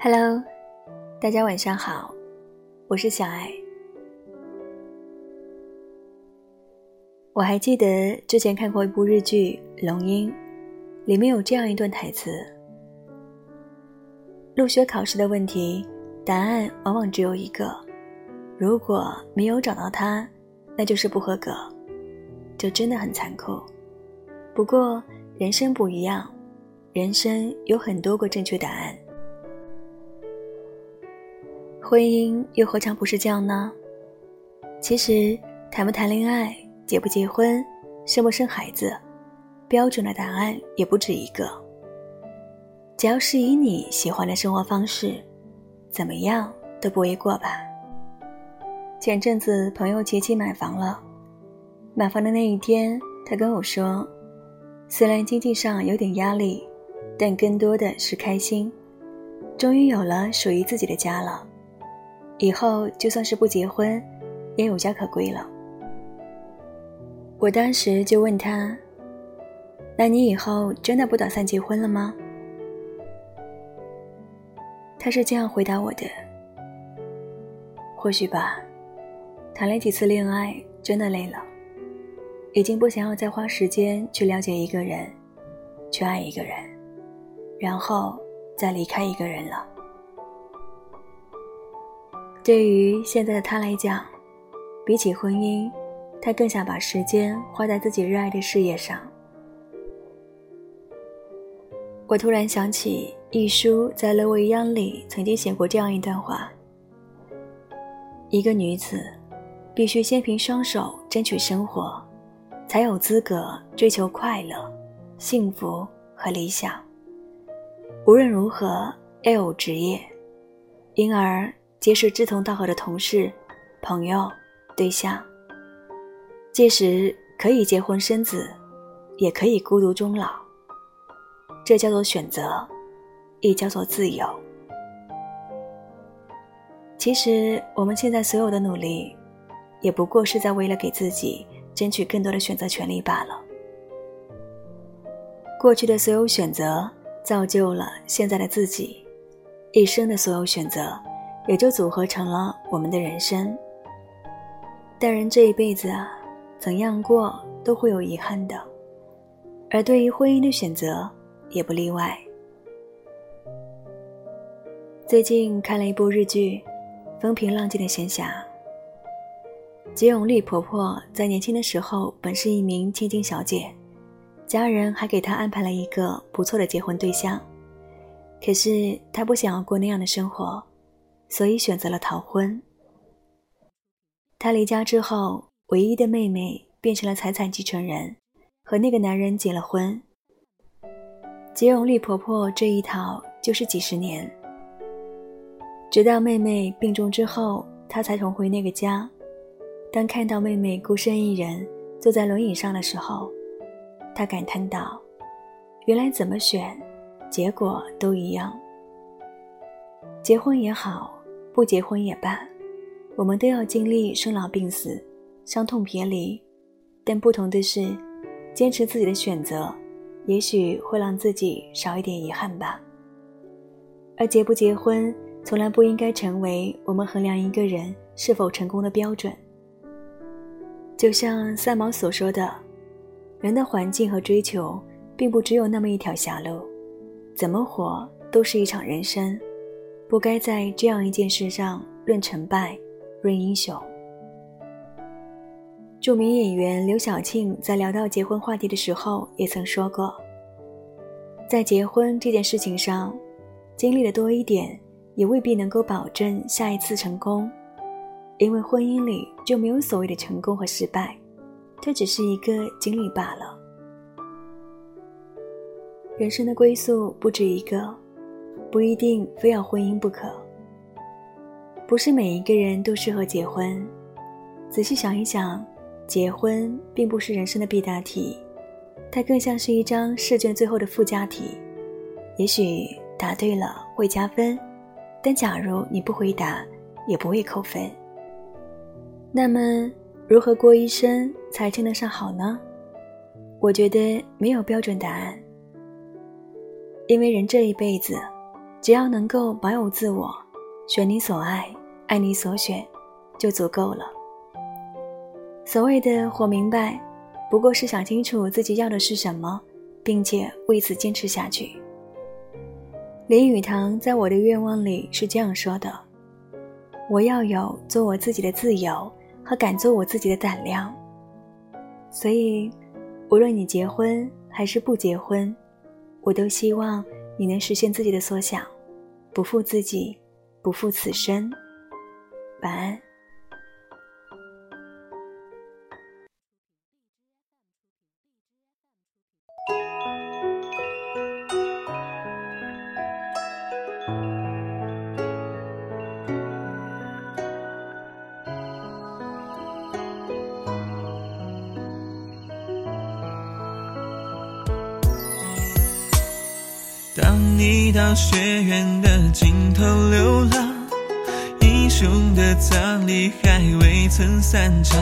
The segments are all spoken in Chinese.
Hello，大家晚上好，我是小爱。我还记得之前看过一部日剧《龙樱》，里面有这样一段台词：入学考试的问题，答案往往只有一个，如果没有找到它，那就是不合格。就真的很残酷。不过人生不一样，人生有很多个正确答案。婚姻又何尝不是这样呢？其实谈不谈恋爱，结不结婚，生不生孩子，标准的答案也不止一个。只要是以你喜欢的生活方式，怎么样都不为过吧。前阵子朋友琪琪买房了，买房的那一天，他跟我说。虽然经济上有点压力，但更多的是开心，终于有了属于自己的家了。以后就算是不结婚，也有家可归了。我当时就问他：“那你以后真的不打算结婚了吗？”他是这样回答我的：“或许吧，谈了几次恋爱，真的累了。”已经不想要再花时间去了解一个人，去爱一个人，然后再离开一个人了。对于现在的他来讲，比起婚姻，他更想把时间花在自己热爱的事业上。我突然想起一书在《勒维央》里曾经写过这样一段话：一个女子必须先凭双手争取生活。才有资格追求快乐、幸福和理想。无论如何，要有职业，因而结识志同道合的同事、朋友、对象。届时可以结婚生子，也可以孤独终老。这叫做选择，亦叫做自由。其实，我们现在所有的努力，也不过是在为了给自己。争取更多的选择权利罢了。过去的所有选择造就了现在的自己，一生的所有选择也就组合成了我们的人生。但人这一辈子啊，怎样过都会有遗憾的，而对于婚姻的选择也不例外。最近看了一部日剧《风平浪静的闲暇》。吉永丽婆婆在年轻的时候本是一名千金小姐，家人还给她安排了一个不错的结婚对象。可是她不想要过那样的生活，所以选择了逃婚。她离家之后，唯一的妹妹变成了财产继承人，和那个男人结了婚。吉永丽婆婆这一逃就是几十年，直到妹妹病重之后，她才重回那个家。当看到妹妹孤身一人坐在轮椅上的时候，他感叹道：“原来怎么选，结果都一样。结婚也好，不结婚也罢，我们都要经历生老病死、伤痛别离。但不同的是，坚持自己的选择，也许会让自己少一点遗憾吧。而结不结婚，从来不应该成为我们衡量一个人是否成功的标准。”就像三毛所说的，人的环境和追求，并不只有那么一条狭路，怎么活都是一场人生，不该在这样一件事上论成败，论英雄。著名演员刘晓庆在聊到结婚话题的时候，也曾说过，在结婚这件事情上，经历的多一点，也未必能够保证下一次成功。因为婚姻里就没有所谓的成功和失败，这只是一个经历罢了。人生的归宿不止一个，不一定非要婚姻不可。不是每一个人都适合结婚。仔细想一想，结婚并不是人生的必答题，它更像是一张试卷最后的附加题。也许答对了会加分，但假如你不回答，也不会扣分。那么，如何过一生才称得上好呢？我觉得没有标准答案，因为人这一辈子，只要能够保有自我，选你所爱，爱你所选，就足够了。所谓的活明白，不过是想清楚自己要的是什么，并且为此坚持下去。林语堂在我的愿望里是这样说的：“我要有做我自己的自由和敢做我自己的胆量。”所以，无论你结婚还是不结婚，我都希望你能实现自己的所想，不负自己，不负此生。晚安。到学院的尽头流浪，英雄的葬礼还未曾散场，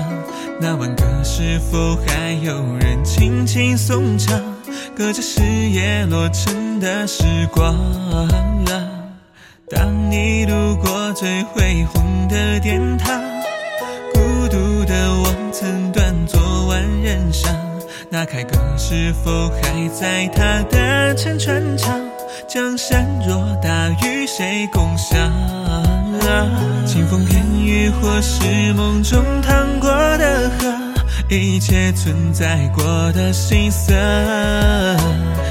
那挽歌是否还有人轻轻诵唱？隔着日夜落成的时光。当你路过最恢宏的殿堂，孤独的我曾断昨晚人伤，那凯歌是否还在他的乘船上？江山若大与，谁共享？清风片雨，或是梦中淌过的河，一切存在过的心色。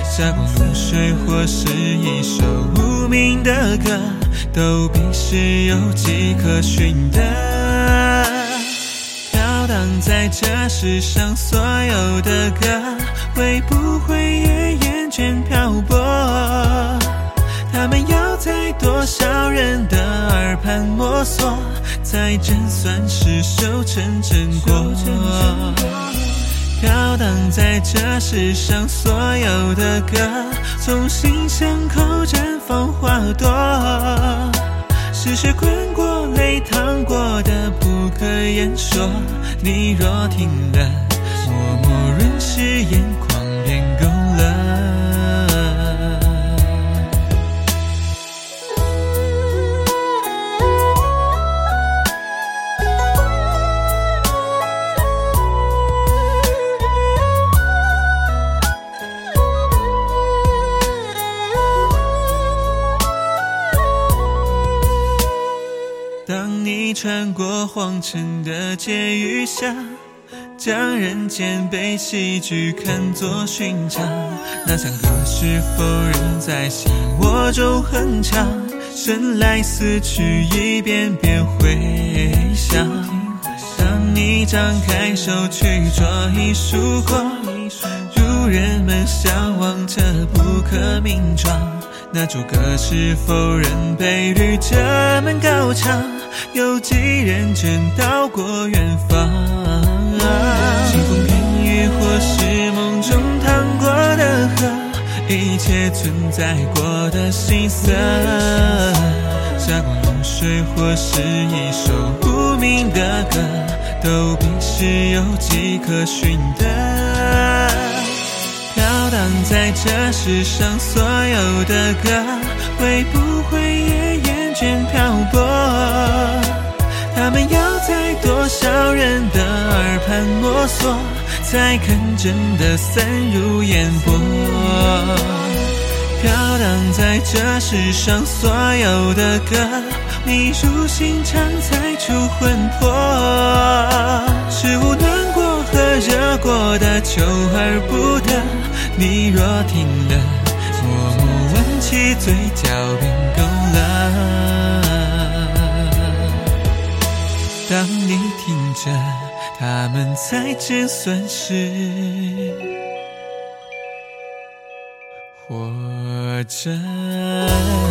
霞光如水，或是一首无名的歌，都必是有迹可循的。飘荡在这世上所有的歌，会不会也厌倦漂泊？他们要在多少人的耳畔摸索，才真算是修成正果？飘荡在这世上所有的歌，从心巷口绽放花朵，是血滚过、泪淌过的不可言说。你若听了，默默润湿眼眶，便够穿过荒城的街与巷，将人间悲喜剧看作寻常。那山歌是否仍在心窝中哼唱？生来死去，一遍遍回响。当你张开手去捉一束光，如人们向往着不可名状。那主歌是否仍被旅者们高唱？有几人真到过远方？清风片语，或是梦中淌过的河，一切存在过的心色。霞光如水，或是一首无名的歌，都必是有迹可循的。飘荡在这世上所有的歌，会不会也厌倦漂泊？他们要在多少人的耳畔摸索，才肯真的散入烟波？飘荡在这世上所有的歌，你如心肠才出魂魄。是无暖过和热过的求而不得，你若听了，默默挽起嘴角便够了。们再见算是活着。